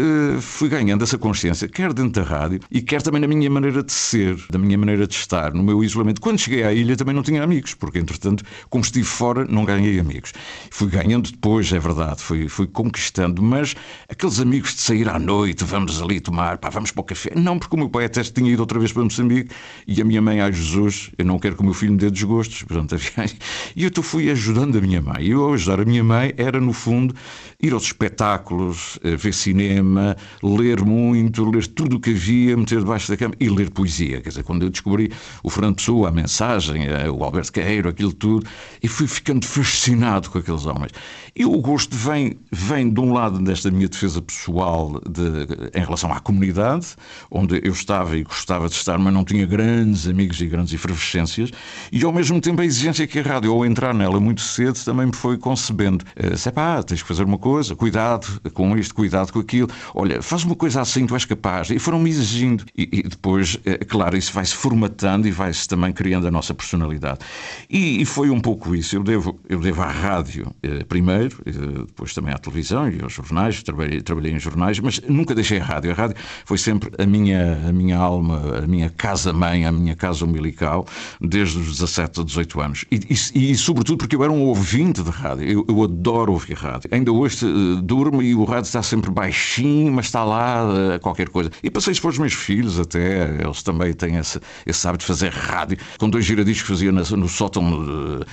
fui ganhando essa consciência, quer dentro da rádio e quer também na minha maneira de ser, da minha maneira de estar, no meu isolamento. Quando cheguei à ilha também não tinha amigos, porque entretanto, como estive fora, não ganhei amigos. Fui ganhando depois, é verdade, fui, fui conquistando, mas aqueles amigos de sair à noite, vamos ali tomar, pá, vamos para o café. Não, porque o meu pai até tinha ido outra vez para Moçambique e a minha mãe, ai Jesus, eu não quero que o meu filho me dê desgostos. Portanto, [laughs] e eu fui ajudando a minha mãe. E eu, ajudar a minha mãe, era no fundo ir aos espetáculos, eh, ver cinema, ler muito, ler tudo o que havia, meter debaixo da cama e ler poesia. Quer dizer, quando eu descobri o Fernando Pessoa, a mensagem, eh, o Alberto Carreiro, aquilo tudo, e fui ficando fascinado com aqueles homens. E o gosto vem, vem de um lado desta minha defesa pessoal de, em relação à comunidade, onde eu estava e gostava de estar, mas não tinha grandes amigos e grandes efervescências, e ao mesmo tempo a exigência que a rádio, ao entrar nela muito cedo, também me foi concebendo. Eh, se é pá, tens que fazer uma coisa, cuidado com isto, cuidado com aquilo, olha, faz uma coisa assim, tu és capaz. E foram-me exigindo. E, e, depois, é, claro, isso vai-se formatando e vai-se também criando a nossa personalidade. E, e, foi um pouco isso. Eu devo, eu devo à rádio eh, primeiro, eh, depois também à televisão e aos jornais. Trabalhei, trabalhei em jornais, mas nunca deixei a rádio. A rádio foi sempre a minha, a minha alma, a minha casa-mãe, a minha casa umbilical, desde os 17 a 18 anos. E, e, sobretudo porque eu era um ouvinte de rádio. Eu, eu adoro ouvir rádio. Ainda hoje durmo e o rádio está sempre baixinho, mas está lá uh, qualquer coisa. E passei isso para os meus filhos até. Eles também têm esse, esse hábito de fazer rádio. Com dois giradiscos fazia no, no sótão uh,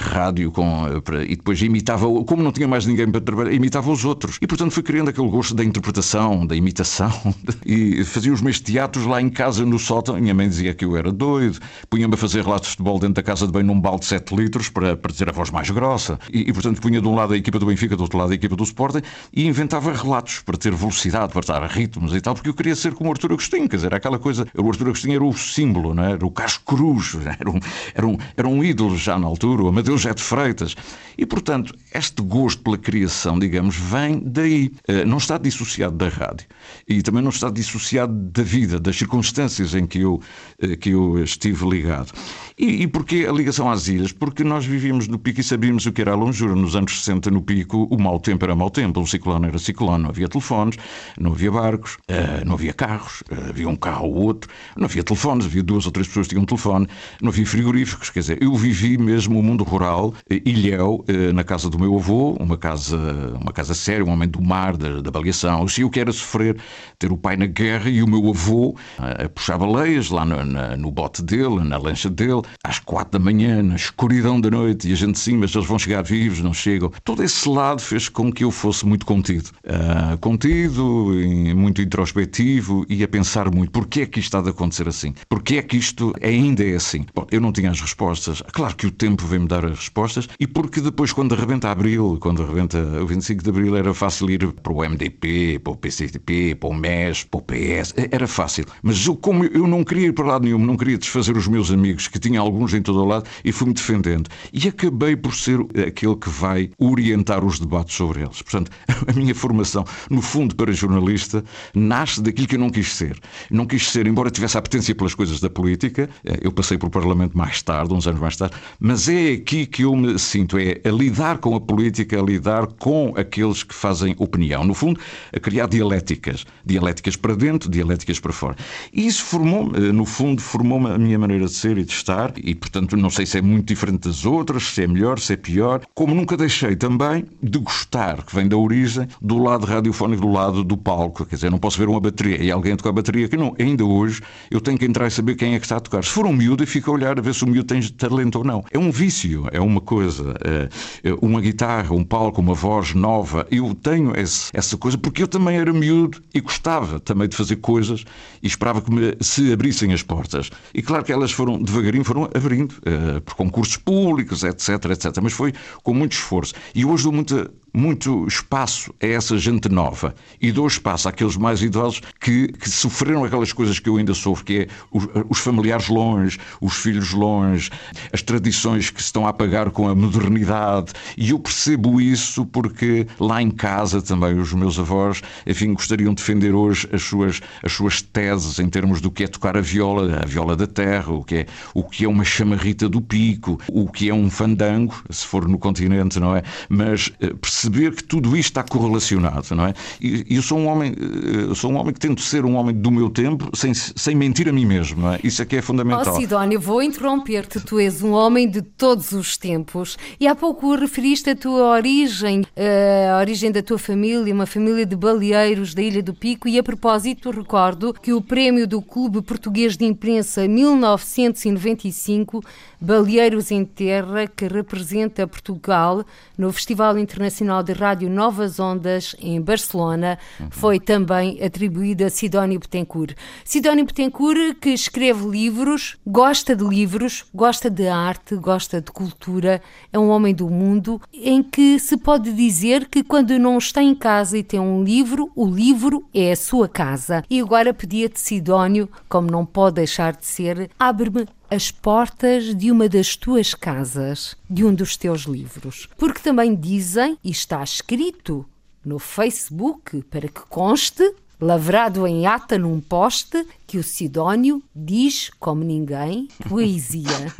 rádio com, para, e depois imitava, como não tinha mais ninguém para trabalhar, imitava os outros. E portanto fui criando aquele gosto da interpretação, da imitação. [laughs] e fazia os meus teatros lá em casa no sótão. Minha mãe dizia que eu era doido. Punha-me a fazer relatos de futebol dentro da casa de banho num balde de 7 litros para, para ter a voz mais grossa. E, e, portanto punha de um lado a equipa do Benfica, do outro lado a equipa do Sporting e inventava relatos para ter velocidade, para dar ritmos e tal, porque eu queria ser como o Artur Agostinho. Quer dizer, aquela coisa. O Artur Agostinho era o símbolo, não é? era o Casco Cruz, [laughs] era um, era, um, era um ídolo já na altura, o Amadeu José de Freitas. E portanto, este gosto pela criação, digamos, vem daí. Eh, não está dissociado da rádio e também não está dissociado da vida, das circunstâncias em que eu, eh, que eu estive ligado. E, e porquê a ligação às ilhas? Porque nós vivíamos no Pico e sabíamos o que era a longura. Nos anos 60, no Pico, o mau tempo era mau tempo, o ciclone era ciclone, não havia telefones, não havia barcos, uh, não havia carros, uh, havia um carro ou outro, não havia telefones, havia duas ou três pessoas que tinham telefone, não havia frigoríficos. Quer dizer, eu vivi mesmo o mundo rural, uh, ilhéu, na casa do meu avô, uma casa, uma casa séria, um homem do mar, da, da baleação. Eu sei o que era sofrer, ter o pai na guerra e o meu avô a puxar baleias lá no, na, no bote dele, na lancha dele, às quatro da manhã, na escuridão da noite, e a gente sim, mas eles vão chegar vivos, não chegam. Todo esse lado fez com que eu fosse muito contido. Uh, contido, muito introspectivo e a pensar muito. Porquê é que isto está a acontecer assim? Porquê é que isto ainda é assim? Bom, eu não tinha as respostas. Claro que o tempo veio-me dar as respostas e porque depois, quando arrebenta Abril, quando arrebenta o 25 de Abril, era fácil ir para o MDP, para o PCTP, para o MES, para o PS. Era fácil. Mas eu, como eu não queria ir para lado nenhum, não queria desfazer os meus amigos que tinham tinha alguns em todo o lado e fui-me defendendo. E acabei por ser aquele que vai orientar os debates sobre eles. Portanto, [laughs] a minha formação, no fundo, para jornalista, nasce daquilo que eu não quis ser. Não quis ser, embora tivesse a apetência pelas coisas da política, eh, eu passei para o Parlamento mais tarde, uns anos mais tarde, mas é aqui que eu me sinto, é a lidar com a política, a lidar com aqueles que fazem opinião. No fundo, a criar dialéticas. Dialéticas para dentro, dialéticas para fora. E isso formou eh, no fundo, formou-me a minha maneira de ser e de estar e, portanto, não sei se é muito diferente das outras, se é melhor, se é pior. Como nunca deixei também de gostar, que vem da origem, do lado radiofónico, do lado do palco. Quer dizer, não posso ver uma bateria e alguém tocar a bateria que não. Ainda hoje eu tenho que entrar e saber quem é que está a tocar. Se for um miúdo, eu fico a olhar a ver se o miúdo tem talento ou não. É um vício, é uma coisa. É, é uma guitarra, um palco, uma voz nova. Eu tenho esse, essa coisa porque eu também era miúdo e gostava também de fazer coisas e esperava que me se abrissem as portas. E claro que elas foram devagarinho, abrindo uh, por concursos públicos, etc, etc. Mas foi com muito esforço. E hoje dou muita muito espaço a essa gente nova e dou espaço àqueles mais idosos que, que sofreram aquelas coisas que eu ainda sofro, que é os, os, familiares longe, os filhos longe, as tradições que se estão a apagar com a modernidade. E eu percebo isso porque lá em casa também os meus avós, enfim, gostariam de defender hoje as suas, as suas teses em termos do que é tocar a viola, a viola da terra, o que é, o que é uma chamarrita do pico, o que é um fandango, se for no continente, não é? Mas eh, perceber que tudo isto está correlacionado, não é? E eu sou um homem, eh, sou um homem que tento ser um homem do meu tempo sem, sem mentir a mim mesmo, não é? Isso é que é fundamental. Oh, Sidónio, vou interromper-te. Tu és um homem de todos os tempos e há pouco referiste a tua origem, eh, a origem da tua família, uma família de baleeiros da Ilha do Pico e a propósito recordo que o prémio do Clube Português de Imprensa 1995 Baleeiros em Terra, que representa Portugal no Festival Internacional de Rádio Novas Ondas em Barcelona, uhum. foi também atribuído a Sidónio Betancourt. Sidónio Betancourt, que escreve livros, gosta de livros, gosta de arte, gosta de cultura, é um homem do mundo, em que se pode dizer que quando não está em casa e tem um livro, o livro é a sua casa. E agora pedia-te, Sidónio, como não pode deixar de ser, abre-me as portas de uma das tuas casas, de um dos teus livros. Porque também dizem, e está escrito no Facebook, para que conste, lavrado em ata num poste, que o Sidónio diz, como ninguém, poesia.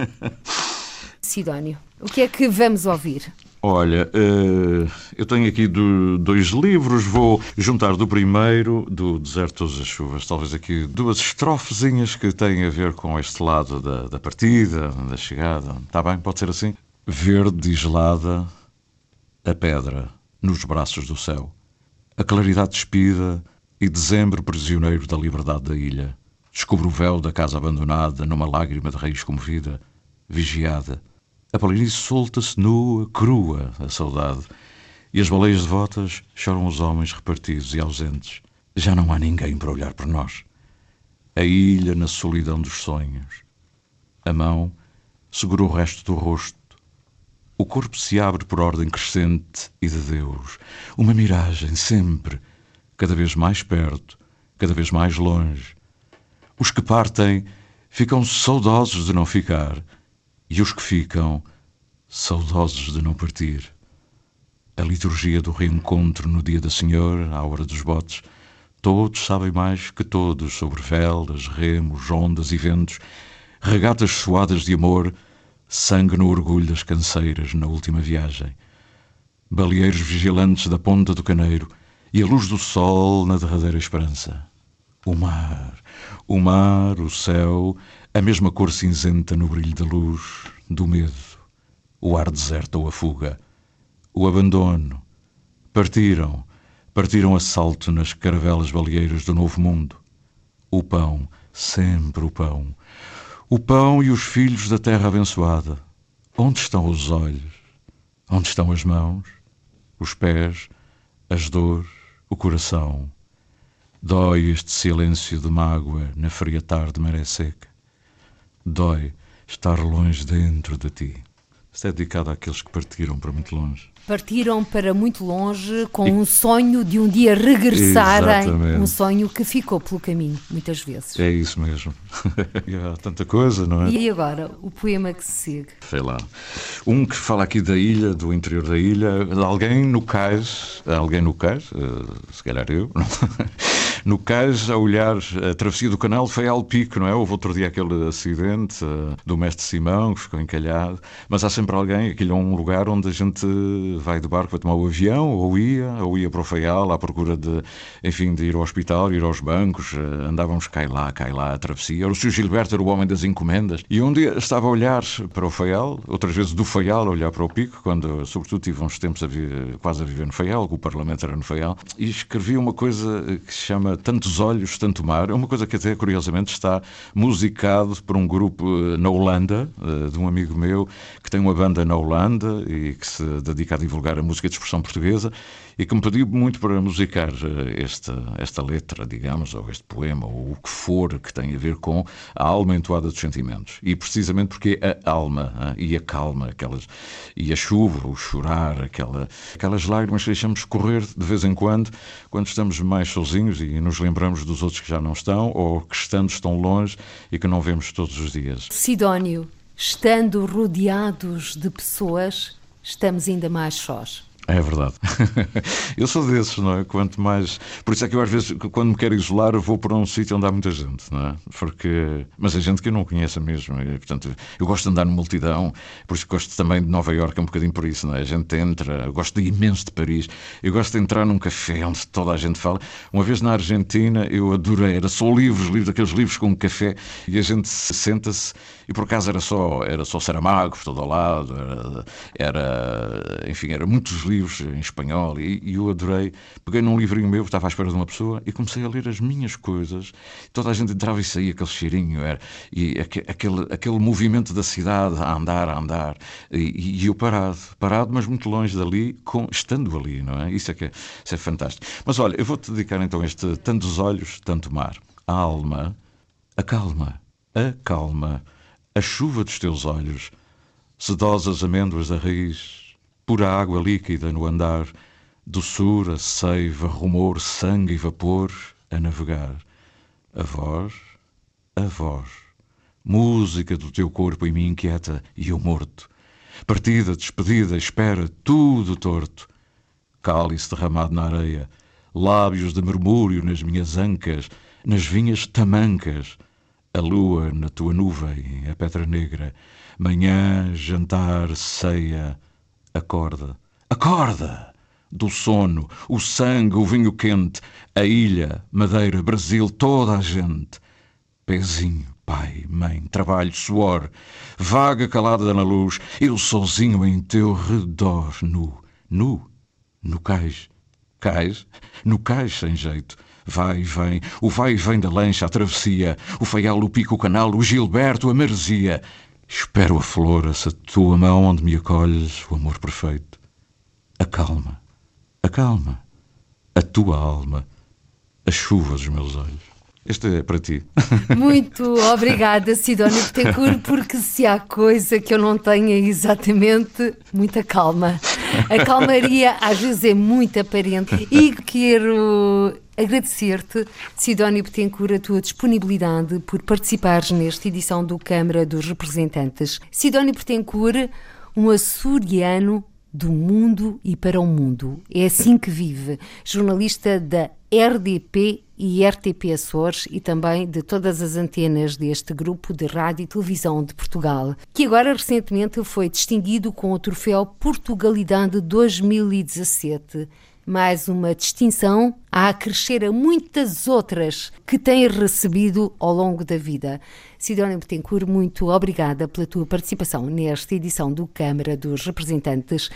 [laughs] Sidónio, o que é que vamos ouvir? Olha, uh, eu tenho aqui do, dois livros, vou juntar do primeiro, do Deserto das Chuvas, talvez aqui duas estrofezinhas que têm a ver com este lado da, da partida, da chegada. Está bem? Pode ser assim? Verde gelada, a pedra nos braços do céu. A claridade despida e dezembro prisioneiro da liberdade da ilha. Descubro o véu da casa abandonada numa lágrima de raiz comovida, vigiada. A planície solta-se nua, crua, a saudade. E as baleias devotas choram os homens repartidos e ausentes. Já não há ninguém para olhar por nós. A ilha na solidão dos sonhos. A mão segura o resto do rosto o corpo se abre por ordem crescente e de Deus. Uma miragem sempre, cada vez mais perto, cada vez mais longe. Os que partem ficam saudosos de não ficar, e os que ficam, saudosos de não partir. A liturgia do reencontro no dia da Senhor, à hora dos botes, todos sabem mais que todos sobre velas, remos, ondas e ventos, regatas suadas de amor sangue no orgulho das canseiras na última viagem, baleeiros vigilantes da ponta do caneiro e a luz do sol na derradeira esperança. O mar, o mar, o céu, a mesma cor cinzenta no brilho da luz, do medo, o ar deserto ou a fuga, o abandono. Partiram, partiram a salto nas caravelas baleeiras do novo mundo. O pão, sempre o pão, o pão e os filhos da terra abençoada. Onde estão os olhos? Onde estão as mãos? Os pés? As dores? O coração? Dói este silêncio de mágoa na fria tarde maré seca. Dói estar longe dentro de ti. Isto é dedicado àqueles que partiram para muito longe. Partiram para muito longe com e... um sonho de um dia regressarem. Um sonho que ficou pelo caminho, muitas vezes. É isso mesmo. [laughs] Há tanta coisa, não é? E agora, o poema que se segue? Sei lá. Um que fala aqui da ilha, do interior da ilha, alguém no cais, alguém no cais, uh, se calhar eu, [laughs] no cais a olhar a travessia do canal foi ao pico, não é? Houve outro dia aquele acidente uh, do mestre Simão, que ficou encalhado, mas há sempre alguém, aquilo é um lugar onde a gente vai de barco, vai tomar o avião, ou ia, ou ia para o Faial à procura de, enfim, de ir ao hospital, ir aos bancos, uh, andávamos cai lá, cai lá, a travessia. O Sr. Gilberto era o homem das encomendas, e um dia estava a olhar para o Faial, outras vezes do Faial a olhar para o pico, quando, sobretudo, tive uns tempos a quase a viver no Faial, o Parlamento era no Faial, e escrevi uma coisa que se chama Tantos Olhos, Tanto Mar. É uma coisa que até, curiosamente, está musicado por um grupo eh, na Holanda, eh, de um amigo meu, que tem uma banda na Holanda e que se dedica a divulgar a música de expressão portuguesa e que me pediu muito para musicar eh, esta, esta letra, digamos, ou este poema, ou o que for que tem a ver com a alma entoada dos sentimentos. E precisamente porque a alma e a calma, aquelas, e a chuva, o chorar, aquela, aquelas lágrimas que deixamos correr de vez em quando, quando estamos mais sozinhos e nos lembramos dos outros que já não estão, ou que estando tão longe e que não vemos todos os dias. Sidónio, estando rodeados de pessoas, estamos ainda mais sós. É verdade. [laughs] eu sou desses, não é? Quanto mais. Por isso é que eu, às vezes, quando me quero isolar, vou para um sítio onde há muita gente, não é? Porque... Mas é gente que eu não conheço mesmo. E, portanto, eu gosto de andar numa multidão, por isso gosto também de Nova Iorque, um bocadinho por isso, não é? A gente entra, eu gosto de imenso de Paris, eu gosto de entrar num café onde toda a gente fala. Uma vez na Argentina, eu adorei, era só livros, livros, aqueles livros com um café, e a gente senta-se, e por acaso era só, era só Saramago por todo o lado, era, era enfim, era muitos livros em espanhol e, e, eu adorei. Peguei num livrinho meu, estava à espera de uma pessoa e comecei a ler as minhas coisas. Toda a gente entrava e saía, aquele cheirinho, era, e aquele, aquele movimento da cidade a andar, a andar. E, e eu parado, parado, mas muito longe dali, com, estando ali, não é? Isso é que é, isso é fantástico. Mas olha, eu vou-te dedicar então este Tantos Olhos, Tanto Mar. A alma, a calma, a chuva dos teus olhos, sedosas amêndoas da raiz, pura água líquida no andar, doçura, seiva, rumor, sangue e vapor a navegar. A voz, a voz, música do teu corpo em mim inquieta e eu morto. Partida, despedida, espera, tudo torto. Cálice derramado na areia, lábios de murmúrio nas minhas ancas, nas vinhas tamancas, a lua na tua nuvem, a pedra negra, manhã, jantar, ceia, Acorda, acorda! Do sono, o sangue, o vinho quente, a ilha, Madeira, Brasil, toda a gente. Pezinho, Pai, mãe, trabalho, suor, vaga calada na luz, eu sozinho em teu redor, nu, nu, no cais. Cais? No cais sem jeito. Vai e vem, o vai e vem da lancha, a travessia, o feial, o pico, o canal, o Gilberto, a maresia. Espero a flor, essa tua mão onde me acolhes, o amor perfeito. Acalma, acalma, a tua alma, a chuva dos meus olhos. Este é para ti. [laughs] Muito obrigada, Sidónia Betancourt, porque se há coisa que eu não tenho é exatamente muita calma. A calmaria às vezes é muito aparente [laughs] e quero agradecer-te, Sidónia Betancourt, a tua disponibilidade por participares nesta edição do Câmara dos Representantes. Sidónia Betancourt, um açoriano do mundo e para o mundo. É assim que vive. Jornalista da RDP e RTP Açores e também de todas as antenas deste grupo de rádio e televisão de Portugal, que agora recentemente foi distinguido com o troféu Portugalidade 2017 mais uma distinção a acrescer a muitas outras que tem recebido ao longo da vida. Sidónia Betancourt, muito obrigada pela tua participação nesta edição do Câmara dos Representantes.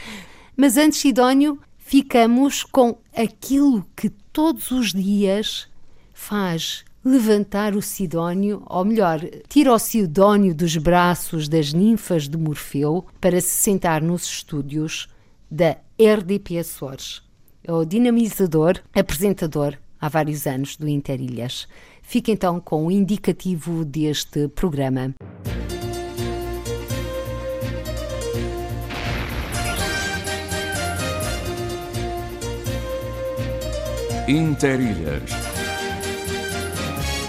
Mas antes, Sidónio, ficamos com aquilo que todos os dias faz levantar o Sidónio, ou melhor, tira o Sidónio dos braços das ninfas de Morfeu para se sentar nos estúdios da RDP Açores é o dinamizador, apresentador há vários anos do Interilhas. Fica então com o indicativo deste programa. Interilhas.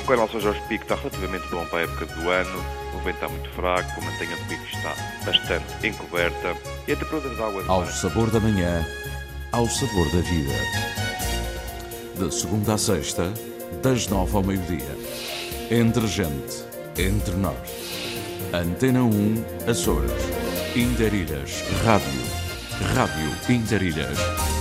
O canal São Jorge Pico está relativamente bom para a época do ano. O vento está muito fraco, a mantenha do pico está bastante encoberta e a temperatura de água... Ao sabor da manhã ao sabor da vida. De segunda a sexta, das nove ao meio-dia. Entre gente, entre nós. Antena 1, Açores. Interilhas, Rádio. Rádio Interilhas.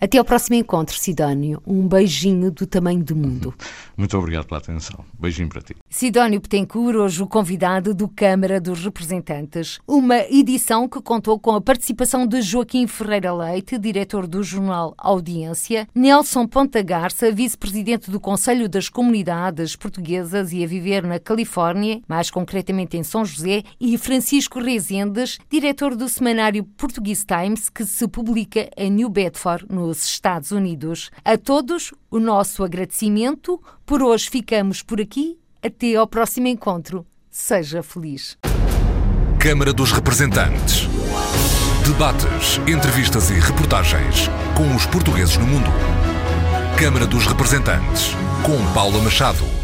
Até ao próximo encontro, Sidónio. Um beijinho do tamanho do mundo. Muito obrigado pela atenção. Beijinho para ti. Sidónio Petencourt, hoje o convidado do Câmara dos Representantes. Uma edição que contou com a participação de Joaquim Ferreira Leite, diretor do jornal Audiência, Nelson Ponta Garça, vice-presidente do Conselho das Comunidades Portuguesas e a viver na Califórnia, mais concretamente em São José, e Francisco Rezendes, diretor do semanário Portuguese Times, que se publica em New Bedford, nos Estados Unidos. A todos, o nosso agradecimento. Por hoje ficamos por aqui. Até ao próximo encontro. Seja feliz. Câmara dos Representantes. Debates, entrevistas e reportagens com os portugueses no mundo. Câmara dos Representantes, com Paula Machado.